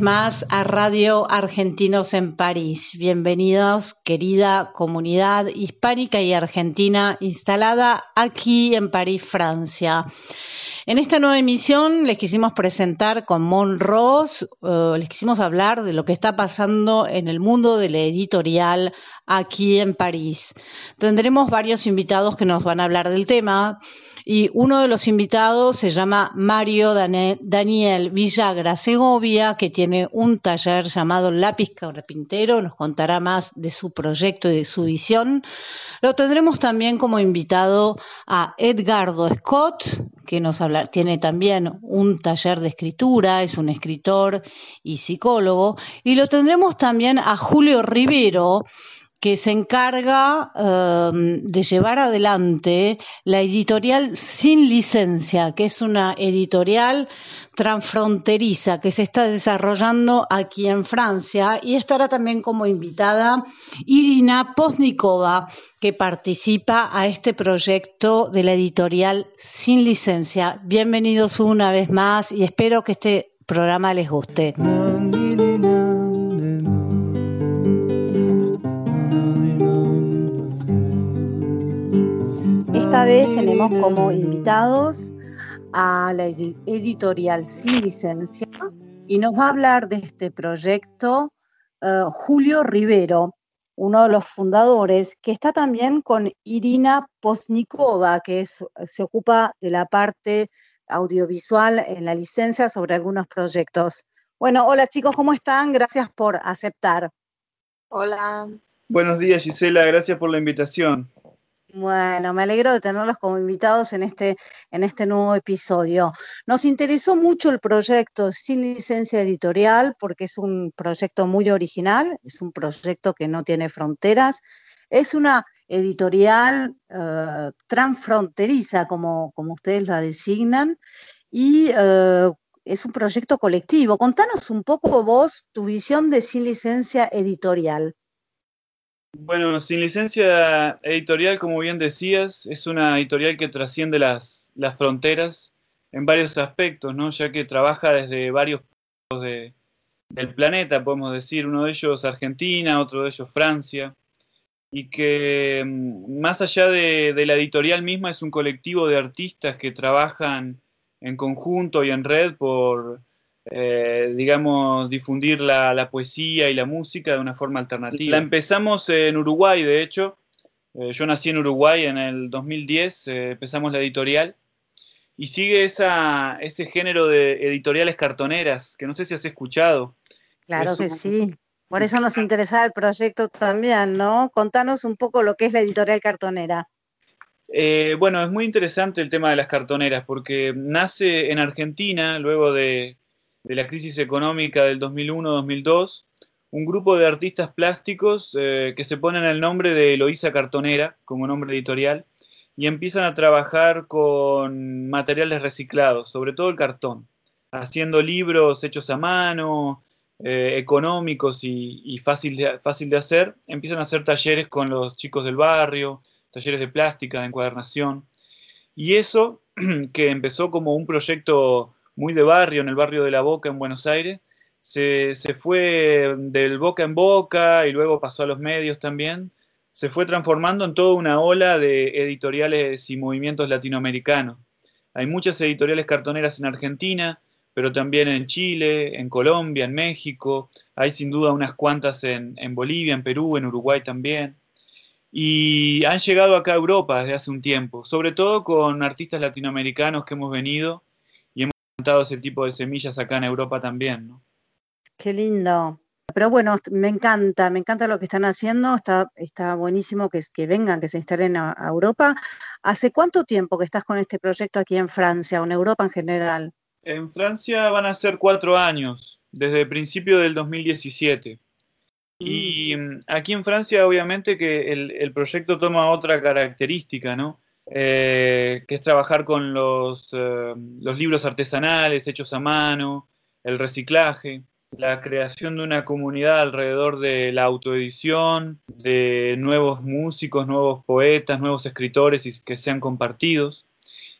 más a Radio Argentinos en París. Bienvenidos, querida comunidad hispánica y argentina instalada aquí en París, Francia. En esta nueva emisión les quisimos presentar con Mon Ross, eh, les quisimos hablar de lo que está pasando en el mundo de la editorial aquí en París. Tendremos varios invitados que nos van a hablar del tema y uno de los invitados se llama Mario Daniel Villagra Segovia, que tiene un taller llamado Lápiz Carpintero, nos contará más de su proyecto y de su visión. Lo tendremos también como invitado a Edgardo Scott, que nos habla, tiene también un taller de escritura, es un escritor y psicólogo, y lo tendremos también a Julio Rivero, que se encarga eh, de llevar adelante la editorial Sin Licencia, que es una editorial transfronteriza que se está desarrollando aquí en Francia y estará también como invitada Irina Posnikova, que participa a este proyecto de la editorial Sin Licencia. Bienvenidos una vez más y espero que este programa les guste. Esta vez tenemos como invitados a la edi- editorial Sin Licencia y nos va a hablar de este proyecto eh, Julio Rivero, uno de los fundadores, que está también con Irina Posnikova, que es- se ocupa de la parte audiovisual en la licencia sobre algunos proyectos. Bueno, hola chicos, ¿cómo están? Gracias por aceptar. Hola. Buenos días, Gisela. Gracias por la invitación. Bueno, me alegro de tenerlos como invitados en este, en este nuevo episodio. Nos interesó mucho el proyecto Sin Licencia Editorial porque es un proyecto muy original, es un proyecto que no tiene fronteras, es una editorial eh, transfronteriza, como, como ustedes la designan, y eh, es un proyecto colectivo. Contanos un poco vos tu visión de Sin Licencia Editorial. Bueno, Sin Licencia Editorial, como bien decías, es una editorial que trasciende las, las fronteras en varios aspectos, ¿no? Ya que trabaja desde varios puntos de- del planeta, podemos decir, uno de ellos Argentina, otro de ellos Francia, y que mm, más allá de, de la editorial misma es un colectivo de artistas que trabajan en conjunto y en red por, eh, digamos, difundir la, la poesía y la música de una forma alternativa. La empezamos en Uruguay, de hecho. Eh, yo nací en Uruguay en el 2010, eh, empezamos la editorial. Y sigue esa, ese género de editoriales cartoneras, que no sé si has escuchado. Claro Es que un- sí. Por eso nos interesaba el proyecto también, ¿no? Contanos un poco lo que es la editorial cartonera. Eh, bueno, es muy interesante el tema de las cartoneras, porque nace en Argentina, luego de, de la crisis económica del 2001-2002, un grupo de artistas plásticos eh, que se ponen el nombre de Eloísa Cartonera como nombre editorial y empiezan a trabajar con materiales reciclados, sobre todo el cartón, haciendo libros hechos a mano, eh, económicos y, fácil, fácil de hacer. Empiezan a hacer talleres con los chicos del barrio, talleres de plástica, de encuadernación. Y eso, que empezó como un proyecto muy de barrio, en el barrio de La Boca, en Buenos Aires, se, se, fue del boca en boca y luego pasó a los medios también, se fue transformando en toda una ola de editoriales y movimientos latinoamericanos. Hay muchas editoriales cartoneras en Argentina, pero también en Chile, en Colombia, en México, hay sin duda unas cuantas en, en Bolivia, en Perú, en Uruguay también. Y han llegado acá a Europa desde hace un tiempo, sobre todo con artistas latinoamericanos que hemos venido ese tipo de semillas acá en Europa también. ¿no? Qué lindo. Pero bueno, me encanta, me encanta lo que están haciendo, está, está buenísimo que, que vengan, que se instalen a, a Europa. ¿Hace cuánto tiempo que estás con este proyecto aquí en Francia o en Europa en general? En Francia van a ser cuatro años, desde el principio del 2017. Y mm, aquí en Francia, obviamente, que el, el proyecto toma otra característica, ¿no? Eh, que es trabajar con los, eh, los libros artesanales hechos a mano, el reciclaje la creación de una comunidad alrededor de la autoedición, de nuevos músicos, nuevos poetas, nuevos escritores y que sean compartidos.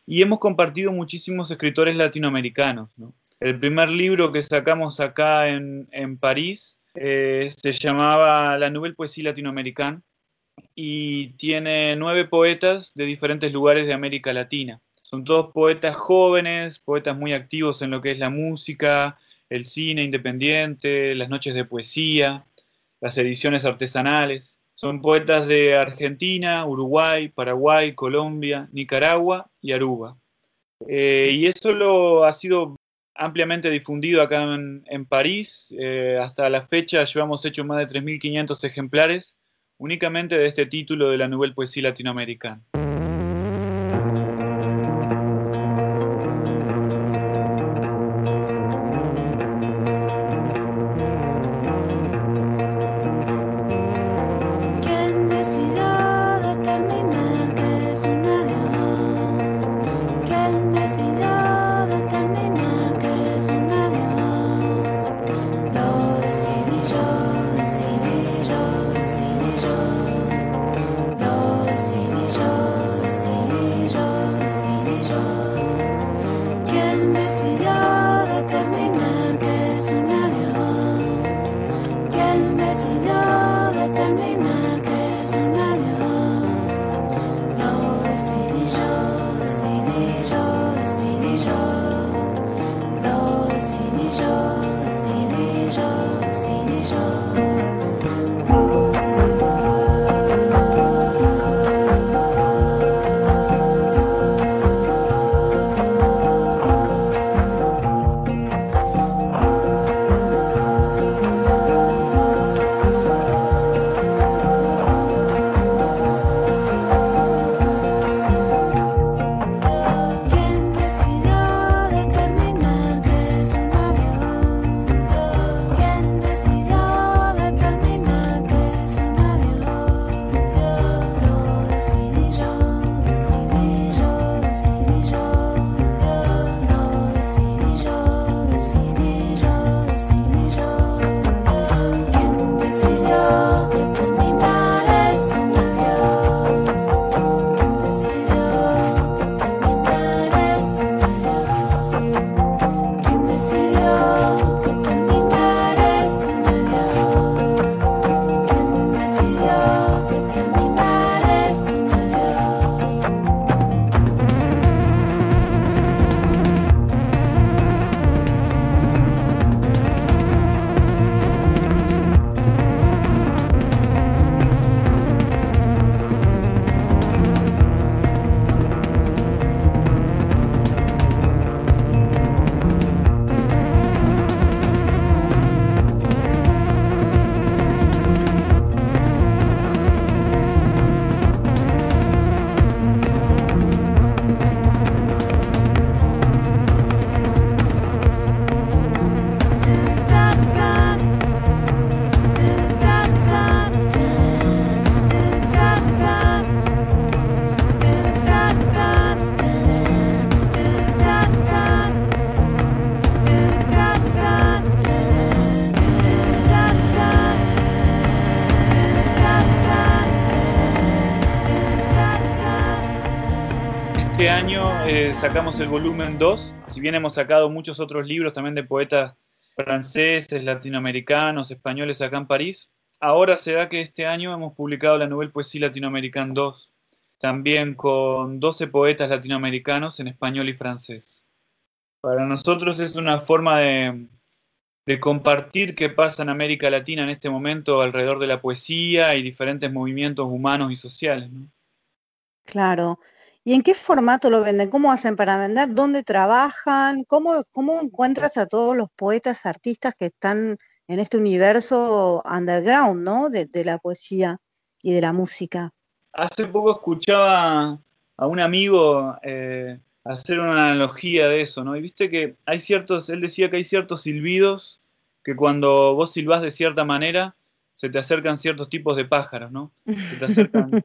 Y hemos compartido muchísimos escritores latinoamericanos. ¿no? El primer libro que sacamos acá en, París eh, se llamaba La Nouvelle Poesía Latinoamericana y tiene nueve poetas de diferentes lugares de América Latina. Son todos poetas jóvenes, poetas muy activos en lo que es la música, el cine independiente, las noches de poesía, las ediciones artesanales. Son poetas de Argentina, Uruguay, Paraguay, Colombia, Nicaragua y Aruba. Eh, y eso lo ha sido ampliamente difundido acá en, París. Eh, hasta la fecha llevamos hecho más de 3.500 ejemplares únicamente de este título de la Nouvelle Poesía Latinoamericana. Sacamos el volumen 2, si bien hemos sacado muchos otros libros también de poetas franceses, latinoamericanos, españoles acá en París, ahora se da que este año hemos publicado la Nouvelle Poesía Latinoamericana 2, también con 12 poetas latinoamericanos en español y francés. Para nosotros es una forma de, de compartir qué pasa en América Latina en este momento alrededor de la poesía y diferentes movimientos humanos y sociales. ¿no? Claro. ¿Y en qué formato lo venden? ¿Cómo hacen para vender? ¿Dónde trabajan? ¿Cómo, encuentras a todos los poetas, artistas que están en este universo underground, ¿no? De, de la poesía y de la música. Hace poco escuchaba a un amigo eh, hacer una analogía de eso, ¿no? Y viste que hay ciertos, él decía que hay ciertos silbidos que cuando vos silbás de cierta manera, se te acercan ciertos tipos de pájaros, ¿no? Se te acercan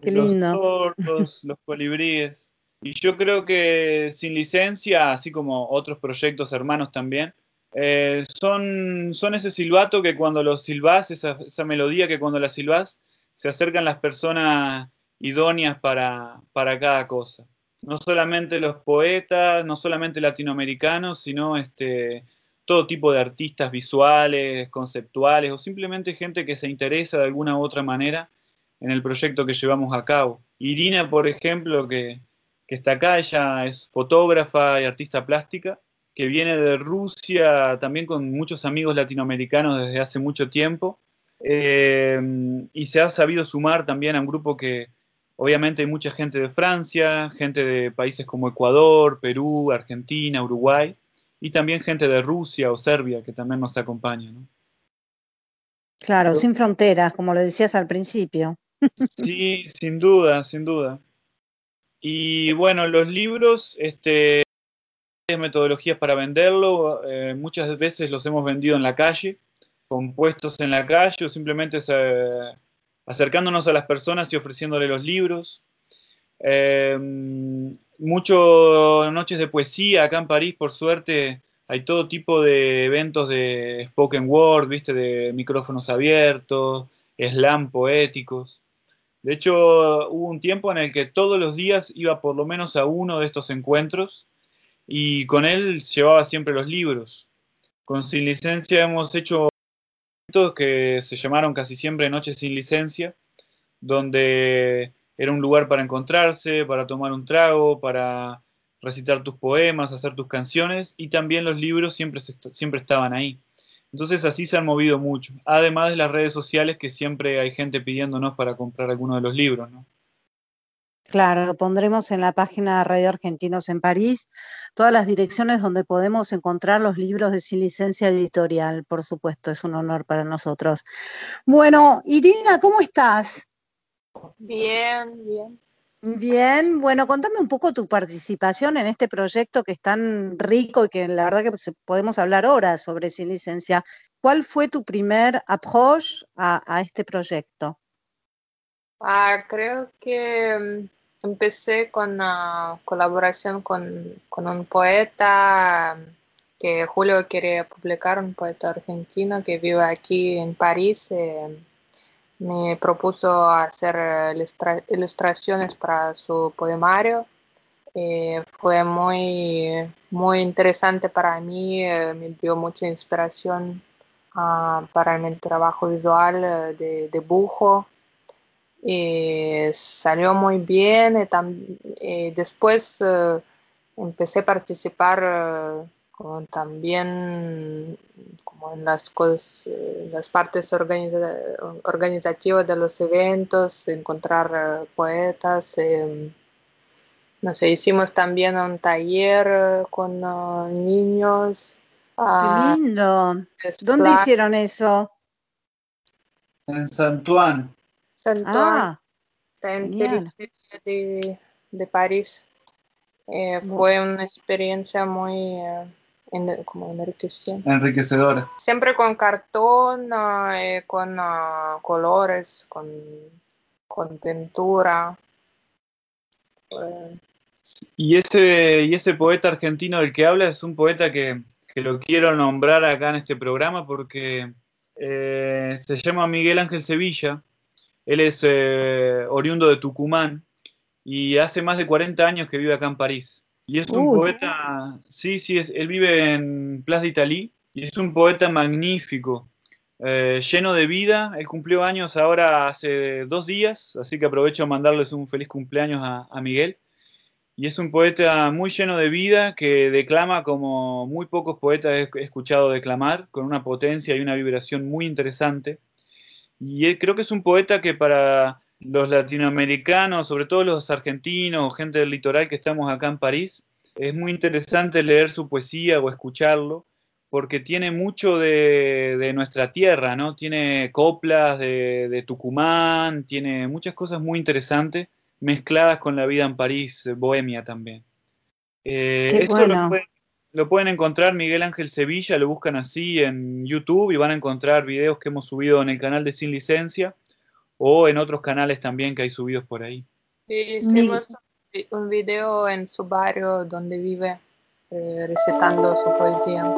Qué los lindo. tordos, los colibríes. Y yo creo que sin licencia, así como otros proyectos hermanos también, eh, son, son ese silbato que cuando lo silbás, esa, esa melodía que cuando la silbás, se acercan las personas idóneas para, para cada cosa. No solamente los poetas, no solamente latinoamericanos, sino este, todo tipo de artistas visuales, conceptuales o simplemente gente que se interesa de alguna u otra manera en el proyecto que llevamos a cabo. Irina, por ejemplo, que, que está acá, ella es fotógrafa y artista plástica, que viene de Rusia, también con muchos amigos latinoamericanos desde hace mucho tiempo, eh, y se ha sabido sumar también a un grupo que obviamente hay mucha gente de Francia, gente de países como Ecuador, Perú, Argentina, Uruguay, y también gente de Rusia o Serbia que también nos acompaña. ¿no? Claro, sin fronteras, como lo decías al principio. Sí, sin duda, sin duda. Y bueno, los libros, este, metodologías para venderlo, eh, muchas veces los hemos vendido en la calle, compuestos en la calle o simplemente acercándonos a las personas y ofreciéndole los libros. Eh, muchas noches de poesía acá en París, por suerte, hay todo tipo de eventos de spoken word, viste, de micrófonos abiertos, slam poéticos. De hecho, hubo un tiempo en el que todos los días iba por lo menos a uno de estos encuentros y con él llevaba siempre los libros. Con Sin Licencia hemos hecho eventos que se llamaron casi siempre Noches sin Licencia, donde era un lugar para encontrarse, para tomar un trago, para recitar tus poemas, hacer tus canciones y también los libros siempre, siempre estaban ahí. Entonces así se han movido mucho, además de las redes sociales que siempre hay gente pidiéndonos para comprar alguno de los libros, ¿no? Claro, pondremos en la página de Radio Argentinos en París, todas las direcciones donde podemos encontrar los libros de sin licencia editorial, por supuesto, es un honor para nosotros. Bueno, Irina, ¿cómo estás? Bien, bien. Bien, bueno, contame un poco tu participación en este proyecto que es tan rico y que la verdad que podemos hablar horas sobre sin licencia. ¿Cuál fue tu primer approach a, a este proyecto? Ah, creo que empecé con una colaboración con, con, un poeta que Julio quiere publicar, un poeta argentino que vive aquí en París. Eh, me propuso hacer ilustra ilustraciones para su poemario. Eh, fue muy, muy interesante para mí, eh, me dio mucha inspiración uh, para mi trabajo visual de dibujo. Eh, salió muy bien. y después empecé a participar como también como en las, cosas, las partes organiza organizativas de los eventos, encontrar uh, poetas. Eh, no sé, hicimos también un taller con uh, niños. ¡Qué uh, lindo! ¿Dónde hicieron eso? En Santuán. Santuán. Ah, en de, de, París. Eh, fue una experiencia muy en, como enriquecedora. Enriquecedora. Siempre con cartón, eh, con uh, colores, con, con pintura. Eh. Y, ese, y ese poeta argentino del que habla es un poeta que, que lo quiero nombrar acá en este programa porque eh, se llama Miguel Ángel Sevilla. Él es oriundo de Tucumán y hace más de 40 años que vive acá en París. Y es un poeta, sí, sí, es, él vive en Place d'Italie y es un poeta magnífico, eh, lleno de vida. Él cumplió años ahora hace dos días, así que aprovecho a mandarles un feliz cumpleaños a, a Miguel. y es un poeta muy lleno de vida que declama como muy pocos poetas he escuchado declamar, con una potencia y una vibración muy interesante. Y creo que es un poeta que para los latinoamericanos, sobre todo los argentinos gente del litoral que estamos acá en París, es muy interesante leer su poesía o escucharlo, porque tiene mucho de, nuestra tierra, ¿no? Tiene coplas de Tucumán, tiene muchas cosas muy interesantes mezcladas con la vida en París, bohemia también. Eh, esto lo, pueden, encontrar Miguel Ángel Sevilla, lo buscan así en YouTube y van a encontrar videos que hemos subido en el canal de Sin Licencia o en otros canales también que hay subidos por ahí. Sí, hicimos un video en su barrio donde vive eh, recitando su poesía.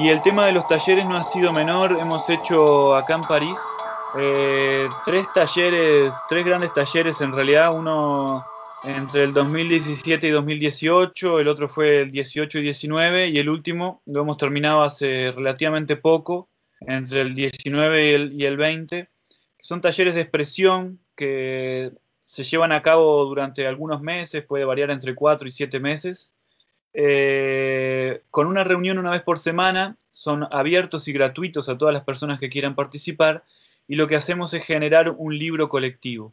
El tema de los talleres no ha sido menor. Hemos hecho acá en París eh, tres talleres, tres grandes talleres en realidad. Uno entre el 2017 y 2018, el otro fue el 18 y 19 y el último lo hemos terminado hace relativamente poco, entre el 19 y el, y el 20. Son talleres de expresión que se llevan a cabo durante algunos meses, puede variar entre 4 y 7 meses. Eh, con una reunión una vez por semana, son abiertos y gratuitos a todas las personas que quieran participar y lo que hacemos es generar un libro colectivo.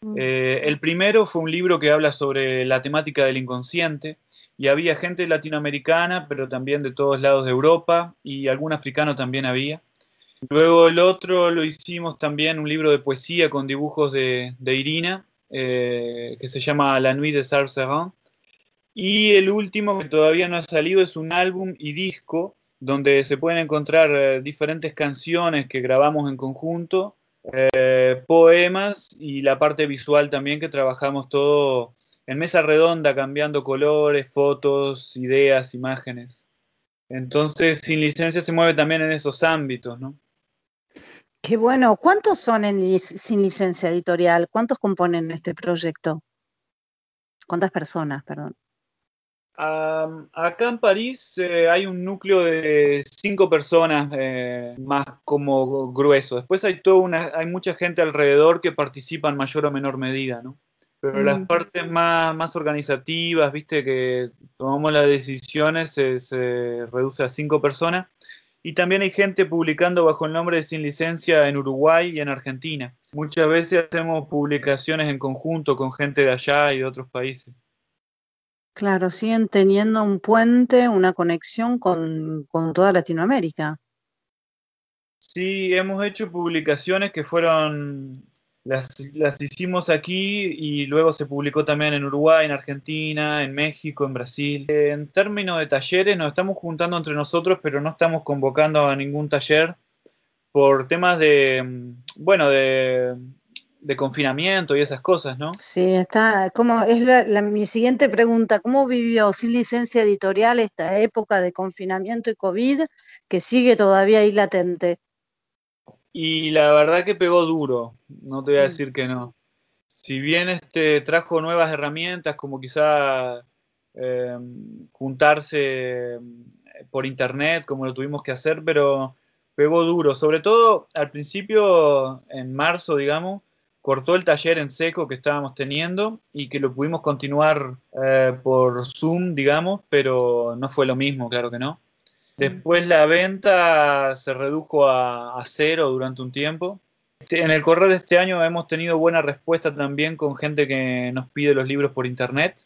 Mm. Eh, el primero fue un libro que habla sobre la temática del inconsciente y había gente latinoamericana, pero también de todos lados de Europa y algún africano también había. Luego el otro lo hicimos también un libro de poesía con dibujos de, Irina, eh, que se llama La Nuit de Sarcerin. Y el último que todavía no ha salido es un álbum y disco donde se pueden encontrar eh, diferentes canciones que grabamos en conjunto, eh, poemas y la parte visual también que trabajamos todo en mesa redonda, cambiando colores, fotos, ideas, imágenes. Entonces, sin licencia se mueve también en esos ámbitos, ¿no? Qué bueno. ¿Cuántos son en, sin licencia editorial? ¿Cuántos componen este proyecto? ¿Cuántas personas, perdón? Acá en París eh, hay un núcleo de cinco personas eh, más como grueso. Después hay toda una, hay mucha gente alrededor que participa en mayor o menor medida, ¿no? Pero las mm. partes más, más organizativas, viste, que tomamos las decisiones, se, se reduce a cinco personas. Y también hay gente publicando bajo el nombre de Sin Licencia en Uruguay y en Argentina. Muchas veces hacemos publicaciones en conjunto con gente de allá y de otros países. Claro, siguen teniendo un puente, una conexión con, toda Latinoamérica. Sí, hemos hecho publicaciones que fueron, las, las, hicimos aquí y luego se publicó también en Uruguay, en Argentina, en México, en Brasil. En términos de talleres, nos estamos juntando entre nosotros, pero no estamos convocando a ningún taller por temas de, bueno, de, de confinamiento y esas cosas, ¿no? Sí, está, como es la, mi siguiente pregunta, ¿cómo vivió sin licencia editorial esta época de confinamiento y COVID que sigue todavía ahí latente? Y la verdad que pegó duro, no te voy a mm. decir que no. Si bien este trajo nuevas herramientas como quizá em, juntarse em, por internet como lo tuvimos que hacer, pero pegó duro, sobre todo al principio, en marzo, digamos, cortó el taller en seco que estábamos teniendo y que lo pudimos continuar eh, por Zoom, digamos, pero no fue lo mismo, claro que no. Después la venta se redujo a, cero durante un tiempo. Este, en el correr de este año hemos tenido buena respuesta también con gente que nos pide los libros por internet,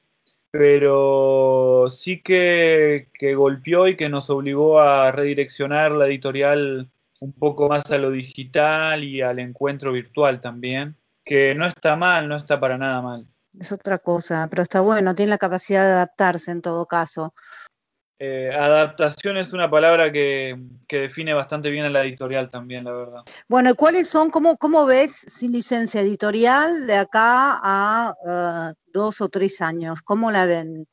pero sí que, que golpeó y que nos obligó a redireccionar la editorial un poco más a lo digital y al encuentro virtual también que no está mal, no está para nada mal. Es otra cosa, pero está bueno, tiene la capacidad de adaptarse en todo caso. Eh, adaptación es una palabra que, define bastante bien a la editorial también, la verdad. Bueno, ¿cuáles son, cómo, cómo ves sin licencia editorial de acá a eh, dos o tres años? ¿Cómo la ven?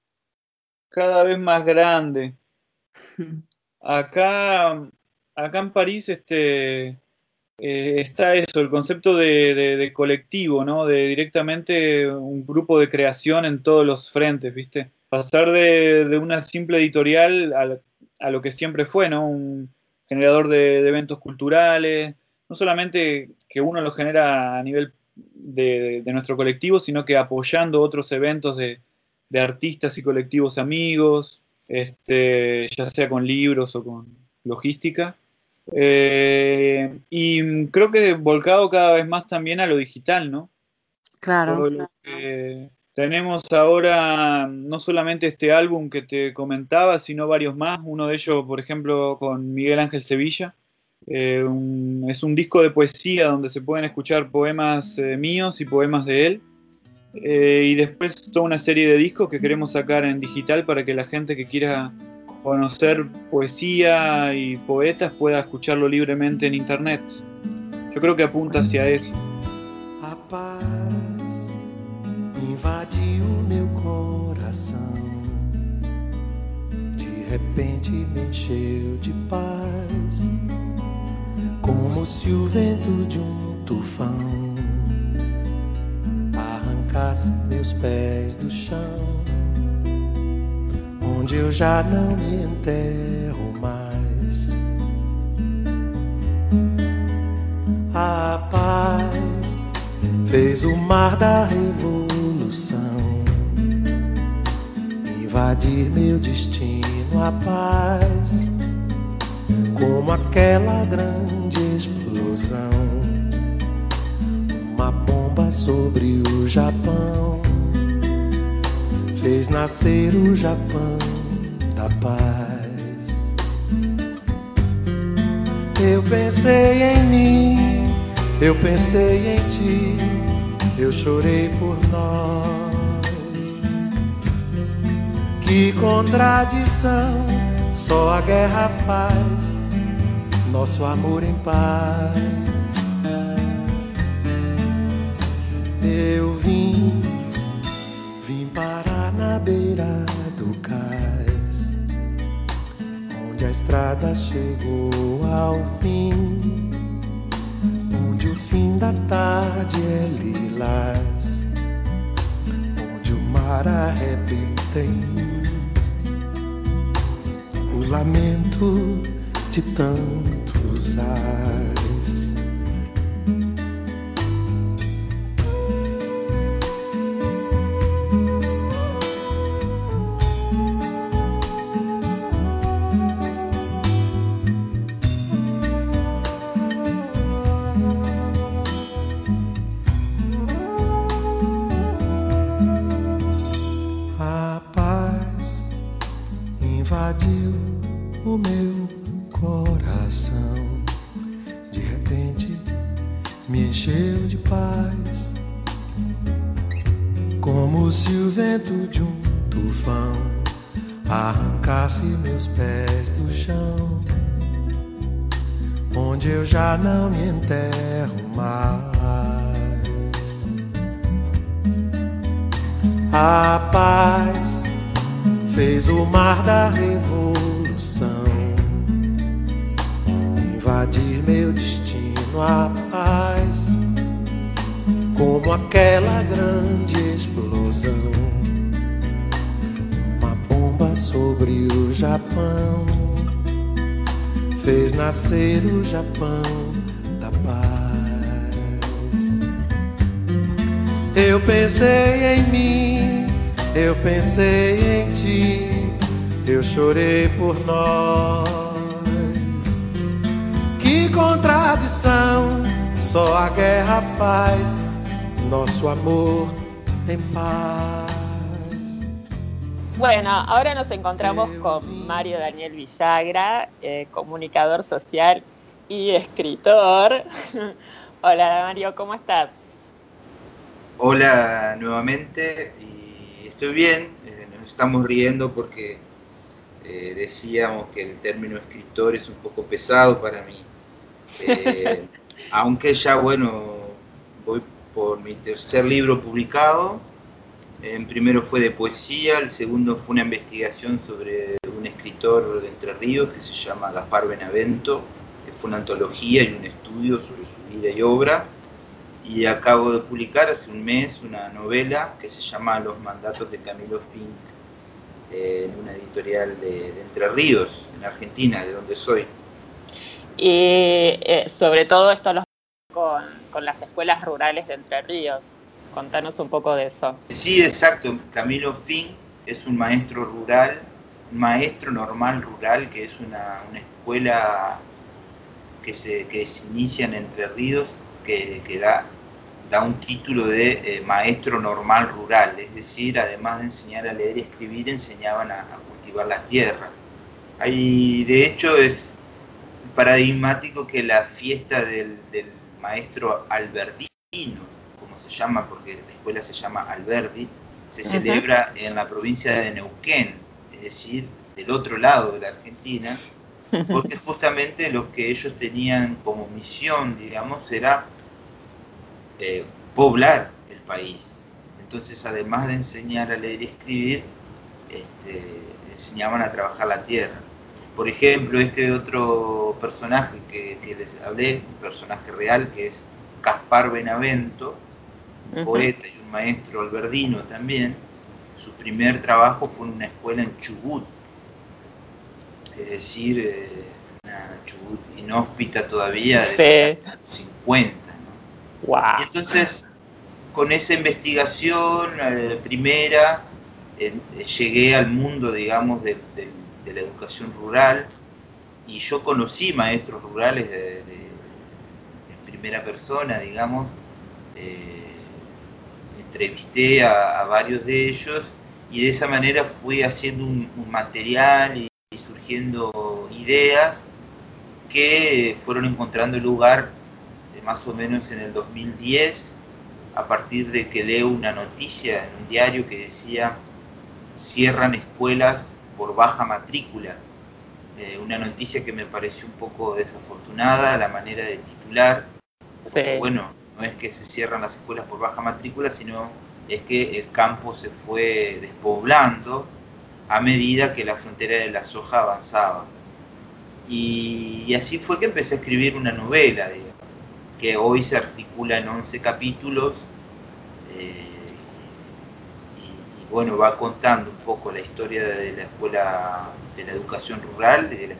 Cada vez más grande. Acá, acá en París, este, eh, está eso, el concepto de, colectivo, ¿no? De directamente un grupo de creación en todos los frentes, ¿viste? Pasar de, una simple editorial a, lo que siempre fue, ¿no? Un generador de, eventos culturales, no solamente que uno lo genera a nivel de, nuestro colectivo, sino que apoyando otros eventos de, artistas y colectivos amigos, este, ya sea con libros o con logística. Eh, y creo que volcado cada vez más también a lo digital, ¿no? Claro. tenemos ahora no solamente este álbum que te comentaba, sino varios más. Uno de ellos, por ejemplo, con Miguel Ángel Sevilla. Eh, es un disco de poesía donde se pueden escuchar poemas eh, míos y poemas de él. y después toda una serie de discos que queremos sacar en digital para que la gente que quiera conocer poesía y poetas pueda escucharlo libremente en internet. Yo creo que apunta hacia eso. A paz invadiu meu coração. De repente me encheu de paz, como se o vento de um tufão arrancasse meus pés do chão onde eu já não me enterro mais. A paz fez o mar da revolução invadir meu destino. A paz, como aquela grande explosão, uma bomba sobre o Japão fez nascer o Japão da paz. Eu pensei em mim, eu pensei em ti, eu chorei por nós. Que contradição, só a guerra faz nosso amor em paz. Eu vim, beira do cais, onde a estrada chegou ao fim. da tarde é lilás, onde o mar arrebenta em mim. O lamento de tantos ais. A paz fez o mar da revolução invadir meu destino. A paz, como aquela grande explosão, uma bomba sobre o Japão, fez nascer o Japão Eu pensei em mim, eu pensei em ti, eu chorei por nós. Que contradição, só a guerra faz nosso amor em paz. Bueno, ahora nos encontramos con Mario Daniel Villagra, eh, comunicador social y escritor. Hola Mario, ¿cómo estás? Hola nuevamente y estoy bien, eh, nos estamos riendo porque eh, decíamos que el término escritor es un poco pesado para mí. Eh, aunque ya, bueno, voy por mi tercer libro publicado. El primero fue de poesía, el segundo fue una investigación sobre un escritor de Entre Ríos que se llama Gaspar Benavento, que fue una antología y un estudio sobre su vida y obra y acabo de publicar hace un mes una novela que se llama Los mandatos de Camilo Fink eh, en una editorial de, de, Entre Ríos, en Argentina, de donde soy. Y eh, sobre todo esto los con, con, las escuelas rurales de Entre Ríos. Contanos un poco de eso. Sí, exacto. Camilo Fink es un maestro rural, maestro normal rural, que es una, una escuela que se, que se inicia en Entre Ríos, que, que da da un título de eh, maestro normal rural, es decir, además de enseñar a leer y escribir, enseñaban a, a cultivar la tierra. Hay, de hecho, es paradigmático que la fiesta del, del, maestro Albertino, como se llama, porque la escuela se llama Alberdi, se celebra en la provincia de Neuquén, es decir, del otro lado de la Argentina, porque justamente lo que ellos tenían como misión, digamos, era eh, poblar el país. Entonces, además de enseñar a leer y escribir, este, enseñaban a trabajar la tierra. Por ejemplo, este otro personaje que, que les hablé, un personaje real, que es Caspar Benavento, un uh -huh. poeta y un maestro alberdino también, su primer trabajo fue en una escuela en Chubut, es decir, eh, una Chubut inhóspita todavía de sí. 50. Y entonces, con esa investigación primera, eh, llegué al mundo, digamos, de, la educación rural y yo conocí maestros rurales de, primera persona, digamos. Eh, entrevisté a, varios de ellos y de esa manera fui haciendo un, un material y, y surgiendo ideas que fueron encontrando lugar más o menos en el 2010, a partir de que leo una noticia en un diario que decía cierran escuelas por baja matrícula. Eh, una noticia que me pareció un poco desafortunada, la manera de titular. Porque, sí. Bueno, no es que se cierran las escuelas por baja matrícula, sino es que el campo se fue despoblando a medida que la frontera de la soja avanzaba. Y, y así fue que empecé a escribir una novela, digamos que hoy se articula en 11 capítulos. Eh, y, bueno, va contando un poco la historia de la escuela de la educación rural, de la,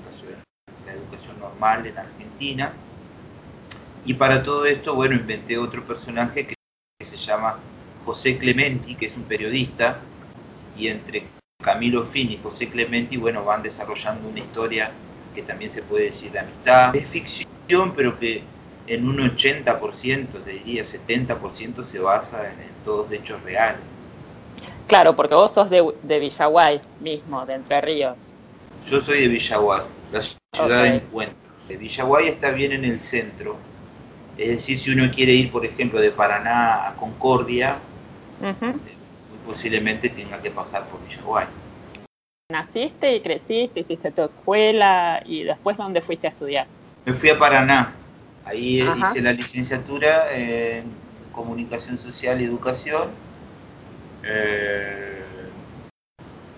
la educación normal en Argentina. Y para todo esto, bueno, inventé otro personaje que se llama José Clementi, que es un periodista, y entre Camilo Fini y José Clementi, bueno, van desarrollando una historia que también se puede decir de amistad. Es ficción, pero que en un 80%, te diría 70% se basa en, todos hechos reales. Claro, porque vos sos de, de, Villaguay mismo, de Entre Ríos. Yo soy de Villaguay, la ciudad de encuentros. Villaguay está bien en el centro. Es decir, si uno quiere ir, por ejemplo, de Paraná a Concordia, muy posiblemente tenga que pasar por Villaguay. Naciste y creciste, hiciste tu escuela y después ¿dónde fuiste a estudiar? Me fui a Paraná, ahí hice la licenciatura en comunicación social y educación. Eh,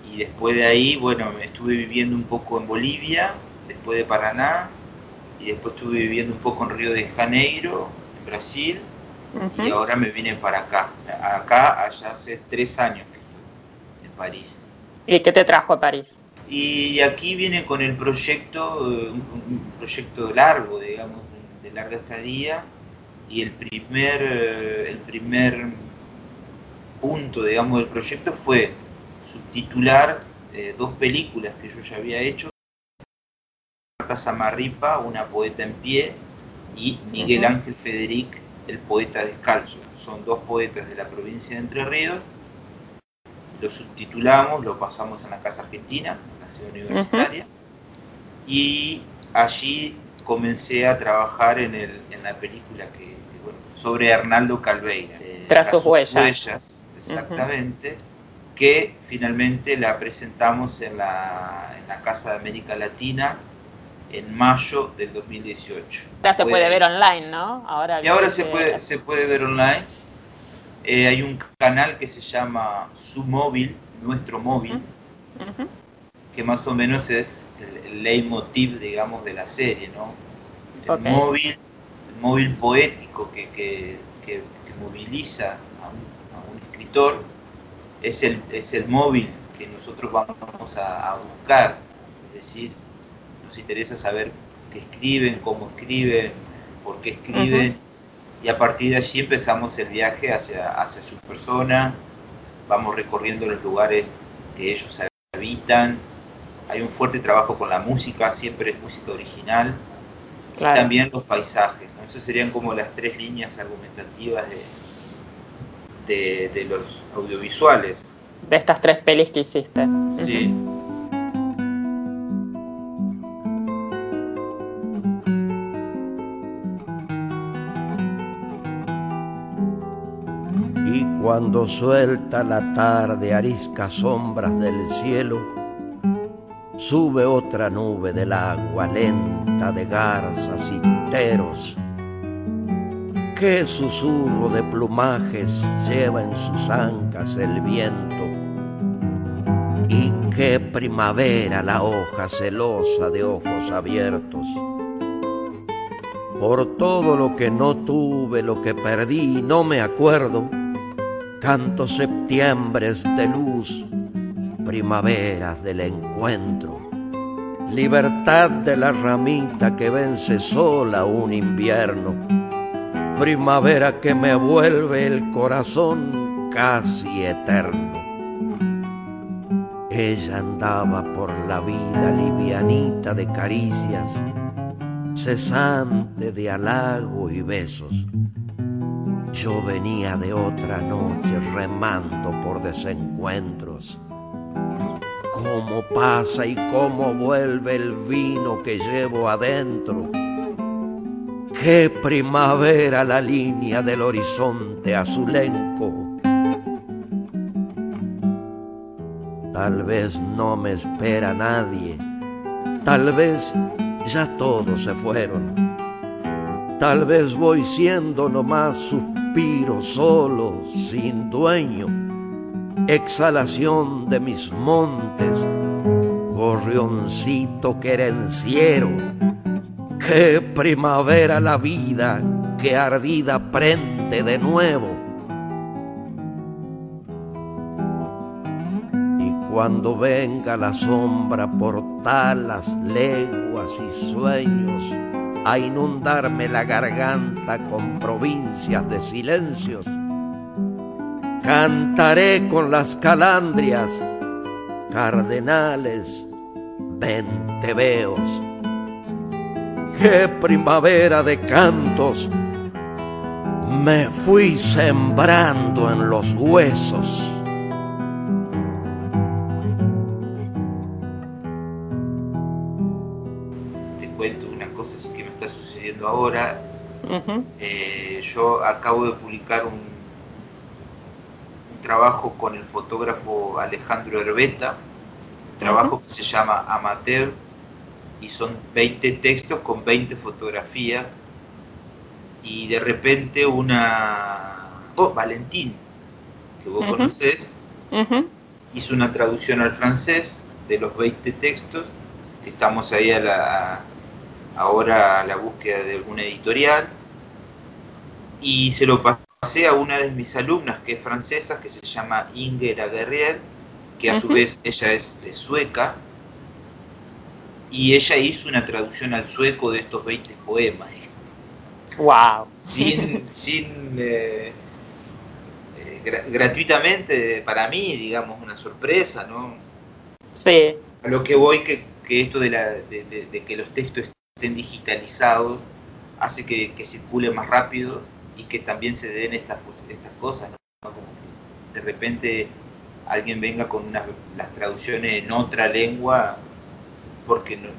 y después de ahí, bueno, estuve viviendo un poco en Bolivia, después de Paraná, y después estuve viviendo un poco en Río de Janeiro, en Brasil, y ahora me vine para acá. Acá, allá hace tres años que estoy en París. ¿Y qué te trajo a París? Y aquí viene con el proyecto, eh, un proyecto largo, digamos, de larga estadía, y el primer, eh, el primer punto, digamos, del proyecto fue subtitular eh, dos películas que yo ya había hecho, Marta Samarripa, una poeta en pie, y Miguel Ángel Federic, el poeta descalzo. Son dos poetas de la provincia de Entre Ríos. Lo subtitulamos, lo pasamos en la Casa Argentina, la ciudad universitaria, y allí comencé a trabajar en, el, en la película que, sobre Arnaldo Calveira. Eh, Tras sus huellas. exactamente, que finalmente la presentamos en la, en la Casa de América Latina en mayo del 2018. Ya se puede, ver online, ¿no? Ahora y ahora se, puede, se puede ver online. Eh, hay un canal que se llama Su Móvil, Nuestro Móvil, que más o menos es el, leitmotiv, digamos, de la serie, ¿no? El móvil, el móvil poético que, que, que, moviliza a un, escritor es el, es el móvil que nosotros vamos a, a buscar, es decir, nos interesa saber qué escriben, cómo escriben, por qué escriben, y a partir de allí empezamos el viaje hacia, hacia su persona, vamos recorriendo los lugares que ellos habitan, hay un fuerte trabajo con la música, siempre es música original, y también los paisajes, ¿no? Esas serían como las tres líneas argumentativas de, de, los audiovisuales. De estas tres pelis que hiciste. Sí. Cuando suelta la tarde ariscas sombras del cielo, sube otra nube del agua lenta de garzas y teros. Qué susurro de plumajes lleva en sus ancas el viento. Y qué primavera la hoja celosa de ojos abiertos. Por todo lo que no tuve, lo que perdí, no me acuerdo cantos septiembres de luz, primaveras del encuentro, libertad de la ramita que vence sola un invierno, primavera que me vuelve el corazón casi eterno. Ella andaba por la vida livianita de caricias, cesante de halago y besos yo venía de otra noche remando por desencuentros. Cómo pasa y cómo vuelve el vino que llevo adentro. Qué primavera la línea del horizonte azulenco. Tal vez no me espera nadie, tal vez ya todos se fueron. Tal vez voy siendo nomás su solo, sin dueño, exhalación de mis montes, gorrioncito querenciero, qué primavera la vida, que ardida prende de nuevo. Y cuando venga la sombra por talas, leguas y sueños, a inundarme la garganta con provincias de silencios, cantaré con las calandrias, cardenales, venteveos. Qué primavera de cantos me fui sembrando en los huesos. Te cuento una cosa que me está sucediendo ahora. Eh, yo acabo de publicar un, trabajo con el fotógrafo Alejandro Herbeta, trabajo que se llama Amateur, y son 20 textos con 20 fotografías y de repente una... Oh, Valentín, que vos conocés, hizo una traducción al francés de los 20 textos, estamos ahí a la, ahora a la búsqueda de alguna editorial, y se lo pasé a una de mis alumnas que es francesa, que se llama Ingera Guerrier, que a su vez ella es, sueca, y ella hizo una traducción al sueco de estos 20 poemas. ¡Wow! Sin, sin eh, eh, gratuitamente para mí, digamos, una sorpresa, ¿no? Sí. A lo que voy, que, que esto de, la, de, de, que los textos estén digitalizados hace que, que, circule más rápido y que también se den estas, estas cosas, ¿no? Como que de repente alguien venga con unas, las traducciones en otra lengua, porque no,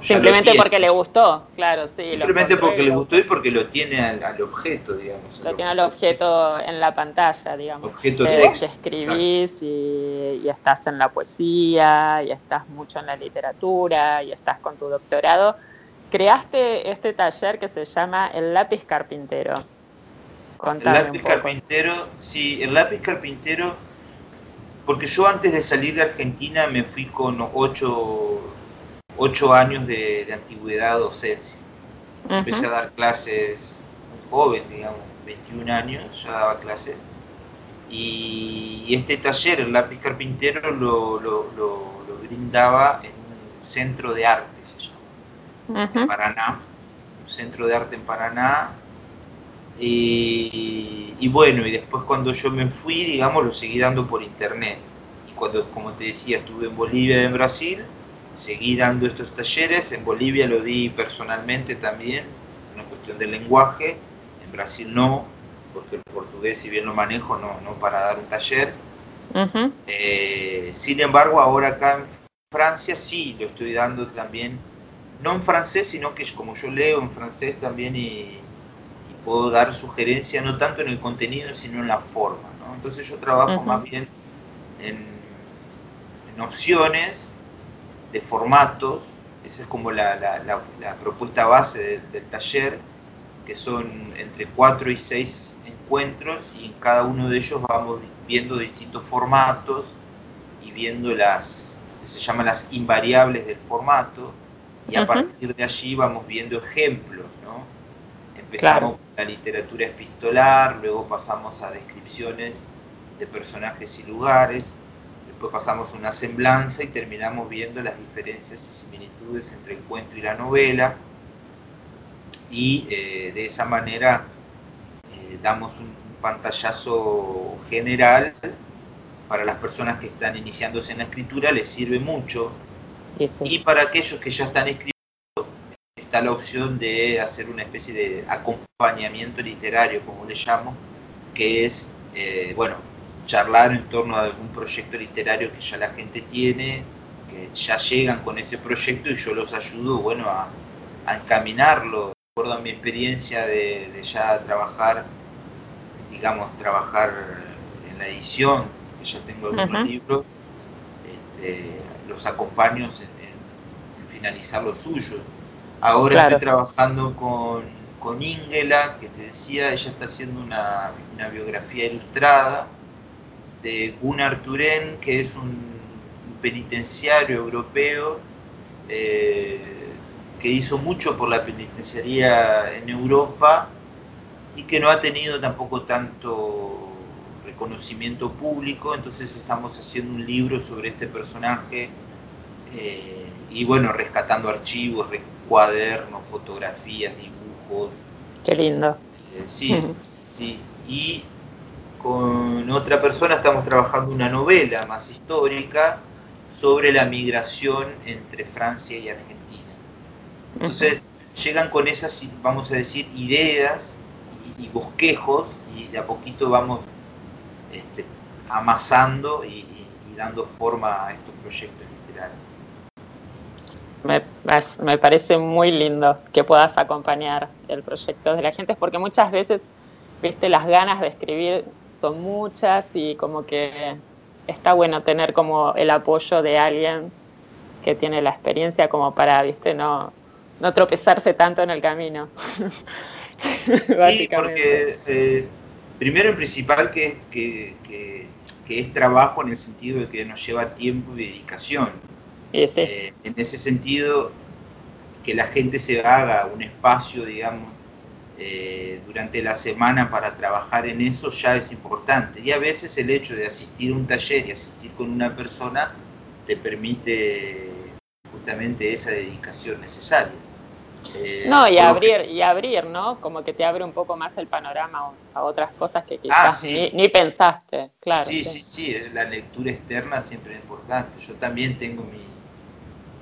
Simplemente porque le gustó, claro, sí. Simplemente porque le gustó y porque lo tiene al, objeto, digamos. Lo tiene al objeto en la pantalla, digamos. Objeto eh, escribís y, y, estás en la poesía, y estás mucho en la literatura, y estás con tu doctorado. Creaste este taller que se llama El lápiz carpintero. Contame el lápiz carpintero, sí, el lápiz carpintero, porque yo antes de salir de Argentina me fui con ocho ocho años de, de antigüedad docencia. Uh -huh. Empecé a dar clases muy joven, digamos, 21 años, ya daba clases. Y, y este taller, el lápiz carpintero, lo, lo, lo, lo, brindaba en un centro de arte, se. En Paraná, un centro de arte en Paraná. Y, y, bueno, y después cuando yo me fui, digamos, lo seguí dando por internet. Y cuando, como te decía, estuve en Bolivia y en Brasil, seguí dando estos talleres, en Bolivia lo di personalmente también, una cuestión de lenguaje, en Brasil no, porque el portugués si bien lo manejo, no, no para dar un taller. Uh -huh. eh, sin embargo, ahora acá en Francia sí lo estoy dando también, no en francés, sino que como yo leo en francés también y, y puedo dar sugerencia no tanto en el contenido, sino en la forma. ¿no? Entonces yo trabajo uh -huh. más bien en, en opciones de formatos, esa es como la, la, la, la propuesta base de, del taller, que son entre 4 y 6 encuentros y en cada uno de ellos vamos viendo distintos formatos y viendo las, que se llaman las invariables del formato, y a uh -huh. partir de allí vamos viendo ejemplos, ¿no? Empezamos claro. con la literatura epistolar, luego pasamos a descripciones de personajes y lugares, después pasamos una semblanza y terminamos viendo las diferencias y similitudes entre el cuento y la novela, y eh, de esa manera eh, damos un, pantallazo general para las personas que están iniciándose en la escritura, les sirve mucho, y para aquellos que ya están escribiendo, está la opción de hacer una especie de acompañamiento literario, como le llamo, que es, eh, bueno, charlar en torno a algún proyecto literario que ya la gente tiene, que ya llegan con ese proyecto y yo los ayudo, bueno, a, a encaminarlo. Recuerdo mi experiencia de, de, ya trabajar, digamos, trabajar en la edición, que ya tengo algunos uh -huh. libros, este, los acompaño en, finalizar lo suyo. Ahora claro. estoy trabajando con, con Ingela, que te decía, ella está haciendo una, una biografía ilustrada, de Gunnar Turén, que es un penitenciario europeo eh, que hizo mucho por la penitenciaría en Europa y que no ha tenido tampoco tanto reconocimiento público, entonces estamos haciendo un libro sobre este personaje eh, y bueno, rescatando archivos, cuadernos, fotografías, dibujos. Qué lindo. Eh, sí, sí. Y con otra persona estamos trabajando una novela más histórica sobre la migración entre Francia y Argentina. Entonces llegan con esas, vamos a decir, ideas y, bosquejos y de a poquito vamos este, amasando y, dando forma a estos proyectos literarios. Me, parece muy lindo que puedas acompañar el proyecto de la gente, porque muchas veces, viste, las ganas de escribir son muchas y como que está bueno tener como el apoyo de alguien que tiene la experiencia como para, viste, no, no tropezarse tanto en el camino. sí, porque eh, primero y principal que, que, que, es trabajo en el sentido de que nos lleva tiempo y dedicación. Eh, en ese sentido, que la gente se haga un espacio, digamos, eh, durante la semana para trabajar en eso ya es importante. Y a veces el hecho de asistir a un taller y asistir con una persona te permite justamente esa dedicación necesaria. Eh, no, y abrir, y abrir, ¿no? Como que te abre un poco más el panorama a otras cosas que quizás ah, ni, pensaste, claro. Sí, sí, sí, es la lectura externa siempre es importante. Yo también tengo mi,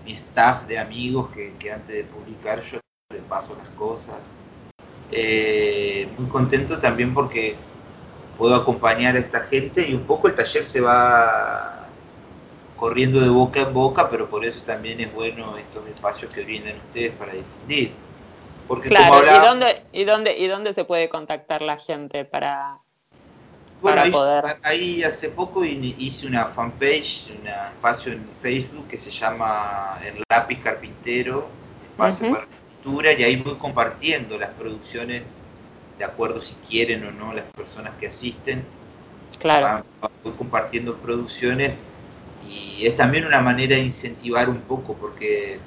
mi staff de amigos que, que, antes de publicar yo le paso las cosas. Eh, muy contento también porque puedo acompañar a esta gente y un poco el taller se va corriendo de boca en boca, pero por eso también es bueno estos espacios que brindan ustedes para difundir. Porque claro, ¿y, dónde, y, dónde, ¿y dónde se puede contactar la gente para, bueno, ahí, hace poco hice una fanpage, un espacio en Facebook que se llama El Lápiz Carpintero, espacio para la y ahí voy compartiendo las producciones de acuerdo si quieren o no las personas que asisten. Claro. Voy compartiendo producciones y es también una manera de incentivar un poco porque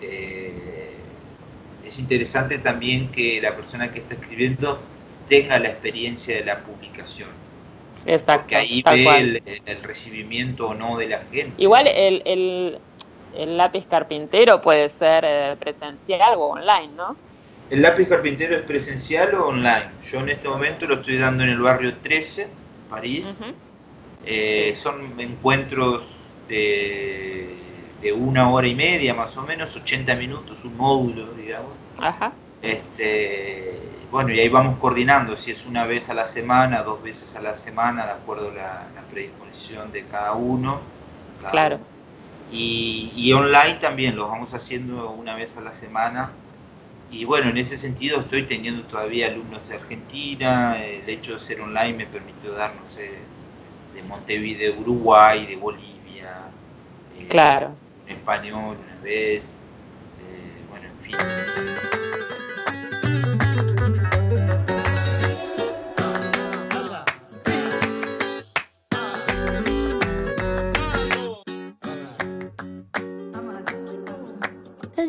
eh, es interesante también que la persona que está escribiendo tenga la experiencia de la publicación. Exacto. Porque ahí ve el, recibimiento o no de la gente. Igual el, lápiz carpintero puede ser eh, presencial o online, ¿no? El lápiz carpintero es presencial o online. Yo en este momento lo estoy dando en el barrio 13, París. Eh, son encuentros de, una hora y media más o menos, 80 minutos, un módulo, digamos. Este, bueno, y ahí vamos coordinando si es una vez a la semana, dos veces a la semana, de acuerdo a la, predisposición de cada uno. claro. Y, y, online también, los vamos haciendo una vez a la semana. Y bueno, en ese sentido estoy teniendo todavía alumnos de Argentina, el hecho de ser online me permitió dar, no sé, de Montevideo, de Uruguay, de Bolivia. Eh, claro. En español una vez. Eh, bueno, en fin.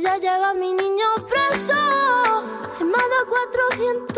Ya llega mi niño preso en más de 400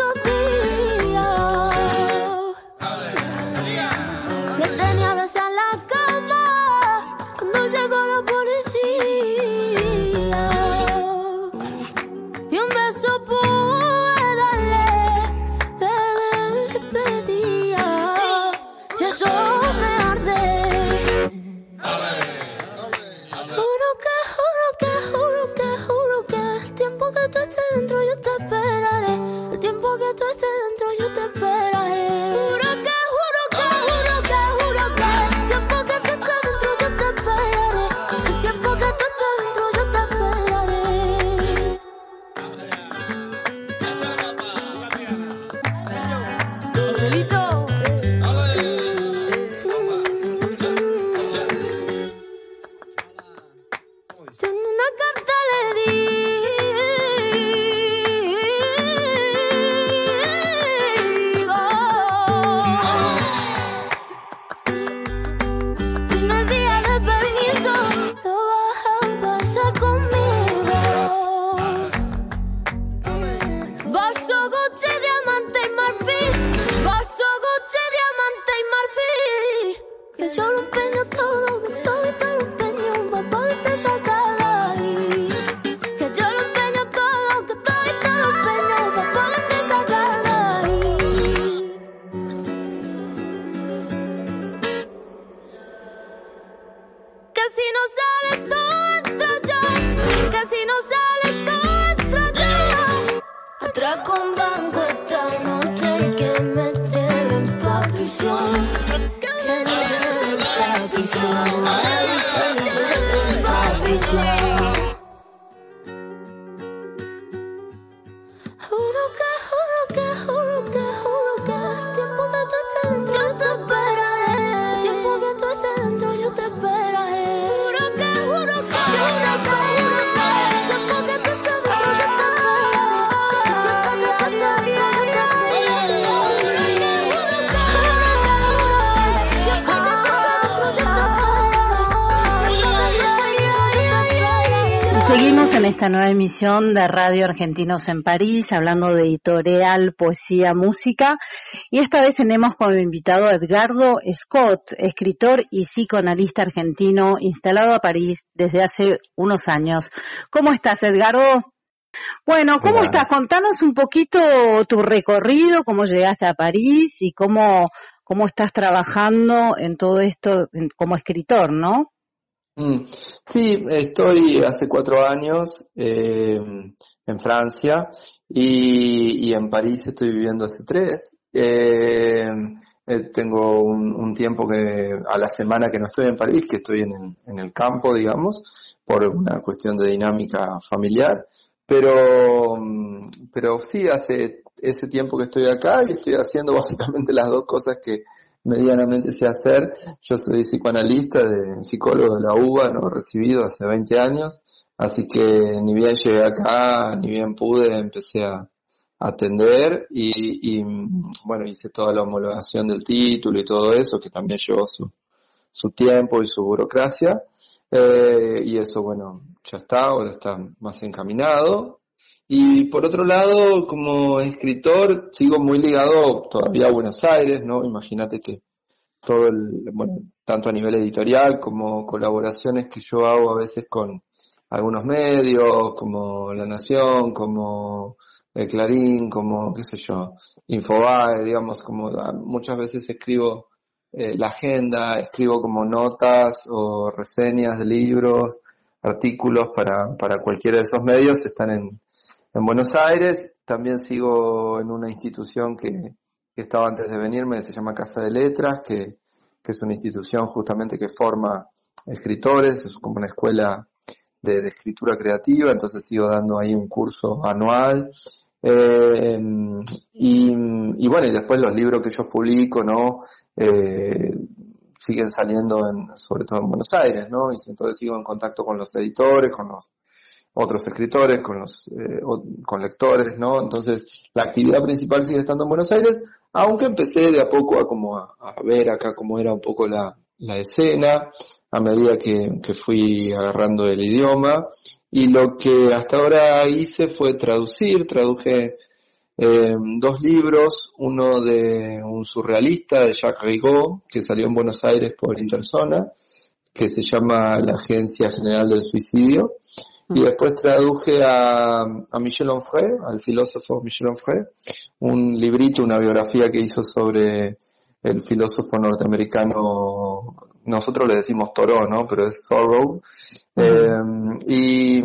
esta nueva emisión de Radio Argentinos en París, hablando de editorial, poesía, música. Y esta vez tenemos como invitado a Edgardo Scott, escritor y psicoanalista argentino instalado a París desde hace unos años. ¿Cómo estás, Edgardo? Bueno, ¿cómo Hola. estás? Contanos un poquito tu recorrido, cómo llegaste a París y cómo, cómo estás trabajando en todo esto en- como escritor, ¿no? Mm, Sí, estoy hace cuatro años eh, en Francia y, y en París estoy viviendo hace tres. Eh, eh, tengo un, tiempo que a la semana que no estoy en París, que estoy en en el campo, digamos, por una cuestión de dinámica familiar. Pero, mm, pero sí, hace ese tiempo que estoy acá y estoy haciendo básicamente las dos cosas que medianamente sé hacer. Yo soy psicoanalista, de, psicólogo de la UBA, ¿no? Recibido hace 20 años. Así que ni bien llegué acá, ni bien pude, empecé a atender y, y, bueno, hice toda la homologación del título y todo eso, que también llevó su, su tiempo y su burocracia. Eh, y eso, bueno, ya está, ahora está más encaminado. Y por otro lado, como escritor, sigo muy ligado todavía a Buenos Aires, ¿no? Imagínate que todo el, bueno, tanto a nivel editorial como colaboraciones que yo hago a veces con algunos medios, como La Nación, como eh, Clarín, como, qué sé yo, Infobae, digamos, como muchas veces escribo eh, la agenda, escribo como notas o reseñas de libros, artículos para, para cualquiera de esos medios, están en, en Buenos Aires. También sigo en una institución que, que estaba antes de venirme, se llama Casa de Letras, que, que es una institución justamente que forma escritores, es como una escuela de, de escritura creativa, entonces sigo dando ahí un curso anual. Eh, y, y bueno, y después los libros que yo publico, ¿no? Eh, siguen saliendo en, sobre todo en Buenos Aires, ¿no? Y entonces sigo en contacto con los editores, con los otros escritores, con los eh, con lectores, ¿no? Entonces la actividad principal sigue estando en Buenos Aires, aunque empecé de a poco a como a, a ver acá cómo era un poco la, la escena a medida que, que fui agarrando el idioma y lo que hasta ahora hice fue traducir, traduje eh, dos libros, uno de un surrealista de Jacques Rigaud, que salió en Buenos Aires por Interzona, que se llama La Agencia General del Suicidio, y después traduje a, a Michel Onfray, al filósofo Michel Onfray, un librito, una biografía que hizo sobre el filósofo norteamericano, nosotros le decimos Thoreau, ¿no? Pero es Thoreau. Eh, y,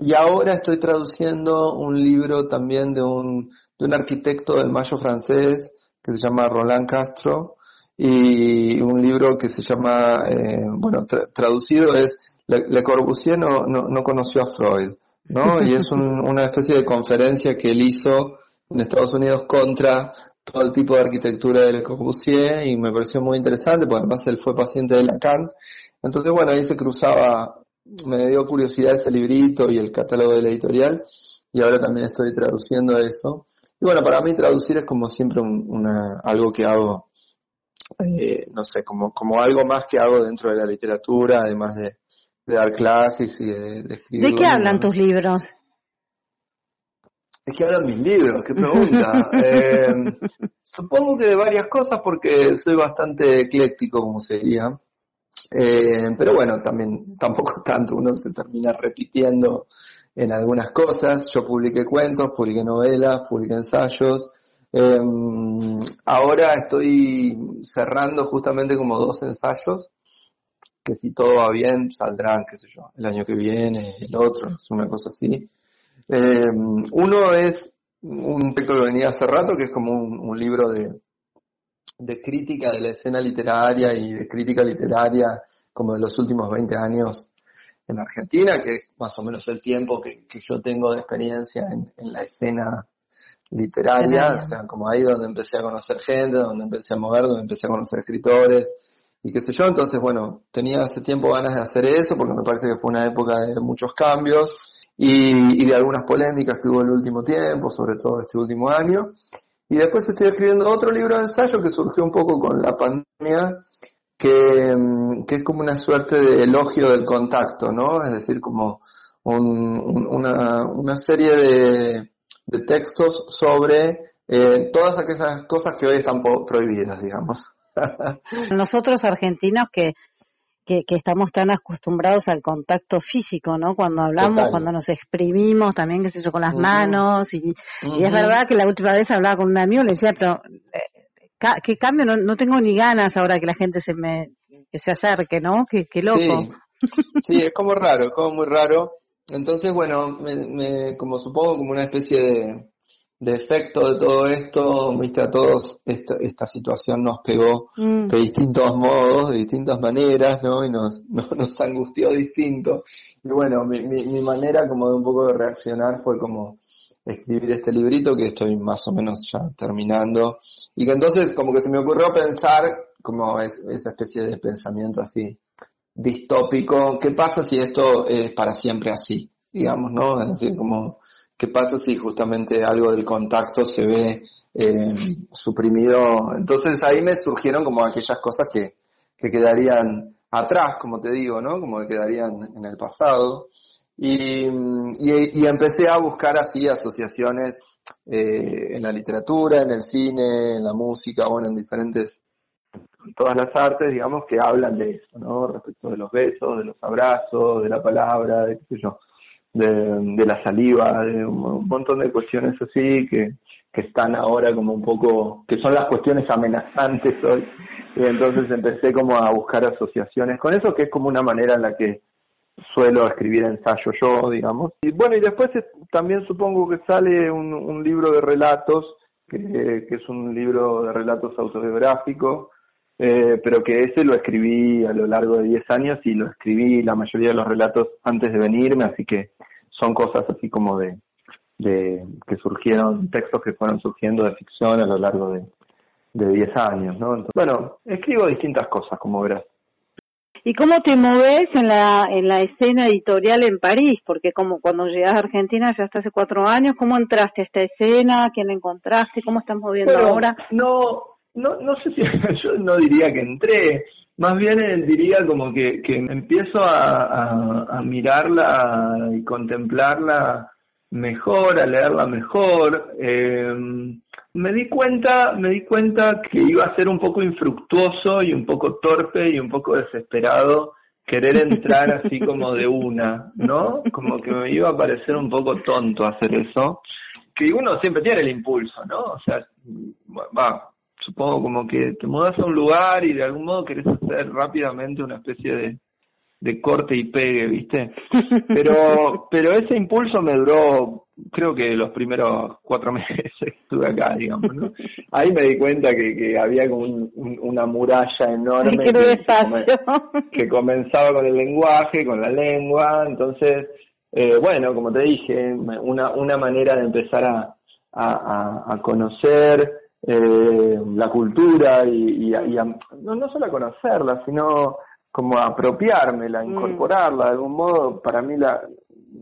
y ahora estoy traduciendo un libro también de un, de un arquitecto del Mayo francés que se llama Roland Castro y un libro que se llama, eh, bueno, tra- traducido es Le, Le Corbusier no, no, no conoció a Freud, ¿no? Y es un- una especie de conferencia que él hizo en Estados Unidos contra todo el tipo de arquitectura de Le Corbusier y me pareció muy interesante, porque además él fue paciente de Lacan. Entonces, bueno, ahí se cruzaba, me dio curiosidad ese librito y el catálogo de la editorial y ahora también estoy traduciendo eso. Y bueno, para mí traducir es como siempre un- una, algo que hago, eh, no sé, como, como algo más que hago dentro de la literatura, además de, de dar clases y de, de escribir. ¿De qué hablan tus libros? ¿De qué hablan mis libros? ¿Qué pregunta? Eh, supongo que de varias cosas porque soy bastante ecléctico, como se diría. Eh, pero bueno, también tampoco tanto, uno se termina repitiendo en algunas cosas. Yo publiqué cuentos, publiqué novelas, publiqué ensayos. Eh, ahora estoy cerrando justamente como dos ensayos que si todo va bien saldrán, qué sé yo, el año que viene, el otro, es una cosa así. Eh, uno es un texto que venía hace rato, que es como un, un libro de, de crítica de la escena literaria y de crítica literaria como de los últimos 20 años en Argentina, que es más o menos el tiempo que, que yo tengo de experiencia en, en la escena literaria, Literaria. o sea, como ahí donde empecé a conocer gente, donde empecé a mover, donde empecé a conocer escritores y qué sé yo, entonces bueno, tenía hace tiempo ganas de hacer eso porque me parece que fue una época de muchos cambios y, y de algunas polémicas que hubo en el último tiempo, sobre todo este último año. Y después estoy escribiendo otro libro de ensayo que surgió un poco con la pandemia, que, mm, que es como una suerte de elogio del contacto, ¿no? Es decir, como un- un- una, una serie de, de textos sobre eh, todas aquellas cosas que hoy están prohibidas, digamos. Nosotros argentinos que, que, que estamos tan acostumbrados al contacto físico, ¿no? Cuando hablamos, Total. cuando nos exprimimos, también, qué sé yo, con las manos. Y, y es verdad que la última vez hablaba con un amigo, le decía, pero, eh, ¿qué cambio? No, no tengo ni ganas ahora que la gente se me, que se acerque, ¿no? Qué, qué loco. Sí, sí, es como raro, es como muy raro. Entonces, bueno, me, me- como supongo como una especie de, de efecto de todo esto, viste, a todos esta, esta situación nos pegó Mm. de distintos modos, de distintas maneras, ¿no? Y nos, nos, nos angustió distinto. Y bueno, mi, mi, mi manera como de un poco de reaccionar fue como escribir este librito que estoy más o menos ya terminando. Y que entonces como que se me ocurrió pensar como es, esa especie de pensamiento así distópico, ¿qué pasa si esto es para siempre así? Digamos, ¿no? Es decir, como, ¿qué pasa si justamente algo del contacto se ve eh, suprimido? Entonces ahí me surgieron como aquellas cosas que, que quedarían atrás, como te digo, ¿no? Como que quedarían en el pasado. Y, y, y empecé a buscar así asociaciones eh, en la literatura, en el cine, en la música, bueno, en diferentes todas las artes, digamos, que hablan de eso, ¿no? Respecto de los besos, de los abrazos, de la palabra, de qué sé yo, de, de la saliva, de un, montón de cuestiones así que, que están ahora como un poco, que son las cuestiones amenazantes hoy. Y entonces empecé como a buscar asociaciones con eso, que es como una manera en la que suelo escribir ensayo yo, digamos. Y bueno, y después es- también supongo que sale un, un libro de relatos, que, que es un libro de relatos autobiográficos, eh, pero que ese lo escribí a lo largo de 10 años y lo escribí la mayoría de los relatos antes de venirme, así que son cosas así como de, de que surgieron, textos que fueron surgiendo de ficción a lo largo de, de 10 años, ¿no? Entonces, bueno, escribo distintas cosas, como verás. ¿Y cómo te moves en la, en la escena editorial en París? Porque como cuando llegas a Argentina ya hasta hace cuatro años, ¿cómo entraste a esta escena? ¿Quién la encontraste? ¿Cómo estás moviendo Bueno, ahora? No, no, no sé si yo no diría que entré, más bien eh, diría como que, que empiezo a, a, mirarla y contemplarla mejor, a leerla mejor. Eh, me di cuenta, me di cuenta que iba a ser un poco infructuoso y un poco torpe y un poco desesperado querer entrar así como de una, ¿no? Como que me iba a parecer un poco tonto hacer eso. Que uno siempre tiene el impulso, ¿no? O sea, va, supongo como que te mudas a un lugar y de algún modo querés hacer rápidamente una especie de, de corte y pegue, ¿viste? Pero, pero ese impulso me duró, creo que los primeros cuatro meses que estuve acá, digamos, ¿no? Ahí me di cuenta que, que había como un- un- una muralla enorme que, comenzaba con el lenguaje, con la lengua, entonces, eh, bueno, como te dije, una, una manera de empezar a, a, a- a conocer eh, la cultura y, y a- y a- no, no solo a conocerla, sino como a apropiármela, Mm. incorporarla de algún modo, para mí la,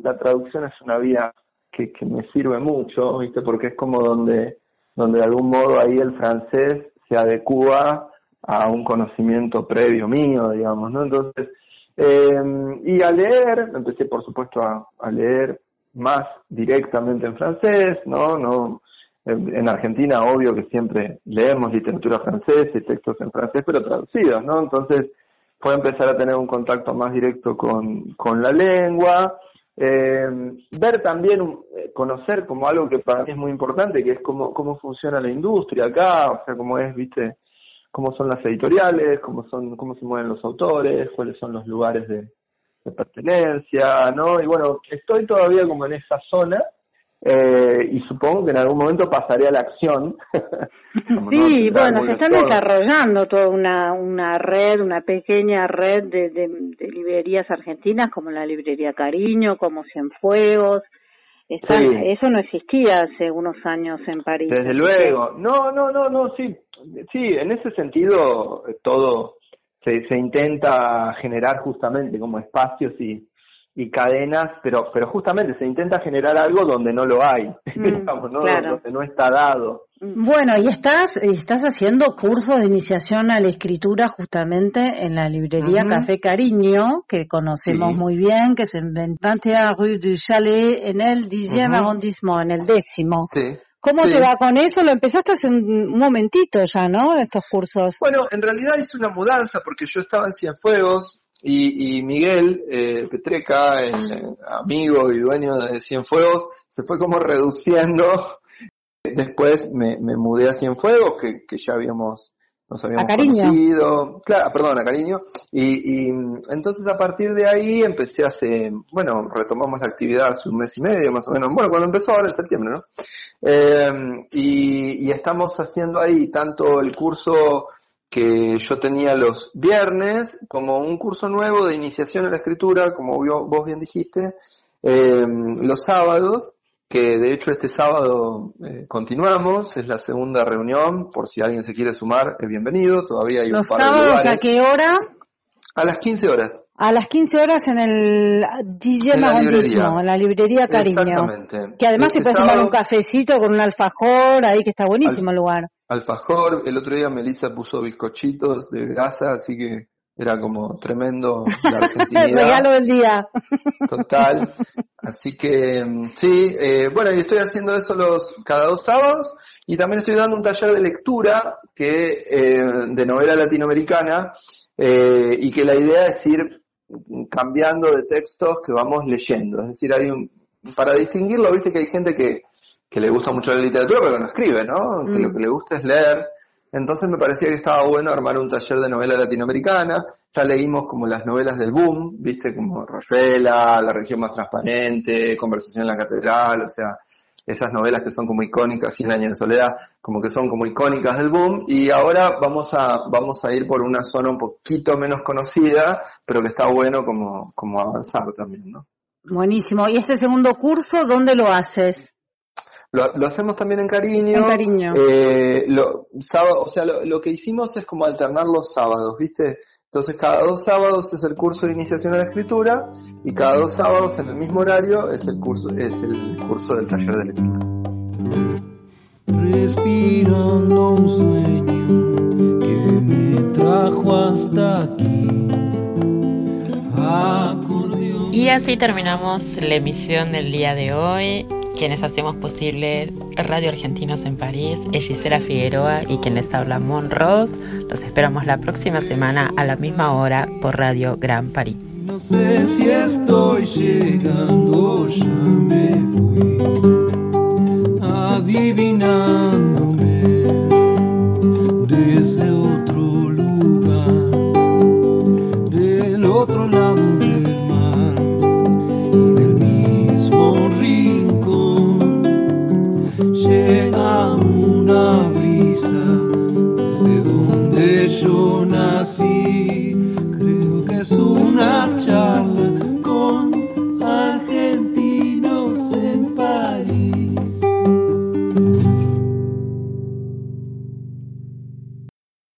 la traducción es una vía que, que me sirve mucho, ¿viste? Porque es como donde, donde de algún modo ahí el francés se adecua a un conocimiento previo mío, digamos, ¿no? Entonces, eh, y a leer, empecé por supuesto a, a leer más directamente en francés, ¿no? no en en Argentina, obvio que siempre leemos literatura francesa y textos en francés, pero traducidos, ¿no? Entonces, puedo empezar a tener un contacto más directo con, con la lengua, eh, ver también, eh, conocer como algo que para mí es muy importante, que es cómo, cómo funciona la industria acá, o sea, cómo es, viste, cómo son las editoriales, cómo son, cómo se mueven los autores, cuáles son los lugares de, de pertenencia, ¿no? Y bueno, estoy todavía como en esa zona, eh, y supongo que en algún momento pasaré a la acción. sí, bueno, se están desarrollando toda una, una red, una pequeña red de, de, de, librerías argentinas como la librería Cariño, como Cienfuegos. Están, sí. Eso no existía hace unos años en París. Desde luego. No, no, no, no, sí. Sí, en ese sentido todo se, se intenta generar justamente como espacios y, y cadenas, pero pero justamente se intenta generar algo donde no lo hay, mm, digamos, ¿no? Claro. donde no está dado. Bueno, y estás estás haciendo cursos de iniciación a la escritura justamente en la librería uh -huh. Café Cariño, que conocemos sí. muy bien, que es en 21 Rue du Chalet, en el 10 uh -huh. arrondissement, en el décimo. Sí. ¿Cómo Sí. te va con eso? Lo empezaste hace un momentito ya, ¿no? Estos cursos. Bueno, en realidad hice una mudanza porque yo estaba en Cienfuegos y, y Miguel eh, Petreca, el eh, amigo y dueño de Cienfuegos, se fue como reduciendo. Después me, me mudé a Cienfuegos, que, que ya habíamos nos habíamos A Cariño. conocido, claro, perdón, a cariño, y, y entonces a partir de ahí empecé hace, bueno, retomamos la actividad hace un mes y medio más o menos, bueno, cuando empezó ahora en septiembre, ¿no? Eh, y, y estamos haciendo ahí tanto el curso que yo tenía los viernes, como un curso nuevo de iniciación a la escritura, como vos bien dijiste, eh, los sábados, que de hecho este sábado eh, continuamos, es la segunda reunión, por si alguien se quiere sumar, es bienvenido, todavía hay un ¿Los par de sábados a lugares. qué hora? A las 15 horas. A las 15 horas en el 10 En la arrondissement, librería. en la librería Cariño. Exactamente. Que además Este te puedes tomar sábado- un cafecito con un alfajor ahí que está buenísimo el lugar. Alfajor, el otro día Melissa puso bizcochitos de grasa, así que era como tremendo la argentinidad. regalo del día. Total. Así que mm, sí, eh, bueno, y estoy haciendo eso los cada dos sábados y también estoy dando un taller de lectura que eh, de novela latinoamericana eh, y que la idea es ir cambiando de textos que vamos leyendo. Es decir, hay un para distinguirlo, viste que hay gente que que le gusta mucho la literatura pero no escribe, ¿no? Que Mm. lo que le gusta es leer. Entonces me parecía que estaba bueno armar un taller de novela latinoamericana. Ya leímos como las novelas del boom, viste, como Rayuela, La región más transparente, Conversación en la catedral, o sea, esas novelas que son como icónicas, Cien años de soledad, como que son como icónicas del boom. Y ahora vamos a, vamos a ir por una zona un poquito menos conocida, pero que está bueno como, como avanzar también, ¿no? Buenísimo. ¿Y este segundo curso dónde lo haces? Lo, lo hacemos también en cariño. En Cariño. Eh, lo, sábado, o sea, lo, lo que hicimos es como alternar los sábados, ¿viste? Entonces cada dos sábados es el curso de iniciación a la escritura y cada dos sábados en el mismo horario es el curso, es el curso del taller de lectura. respirando un sueño que me trajo hasta aquí. Acordeón. Y así terminamos la emisión del día de hoy. Quienes hacemos posible Radio Argentinos en París es Figueroa y quien les habla Mon Ross. Los esperamos la próxima semana a la misma hora por Radio Gran París. No sé si estoy llegando, ya me fui adivinándome desde otro lugar, del otro lado yo nací.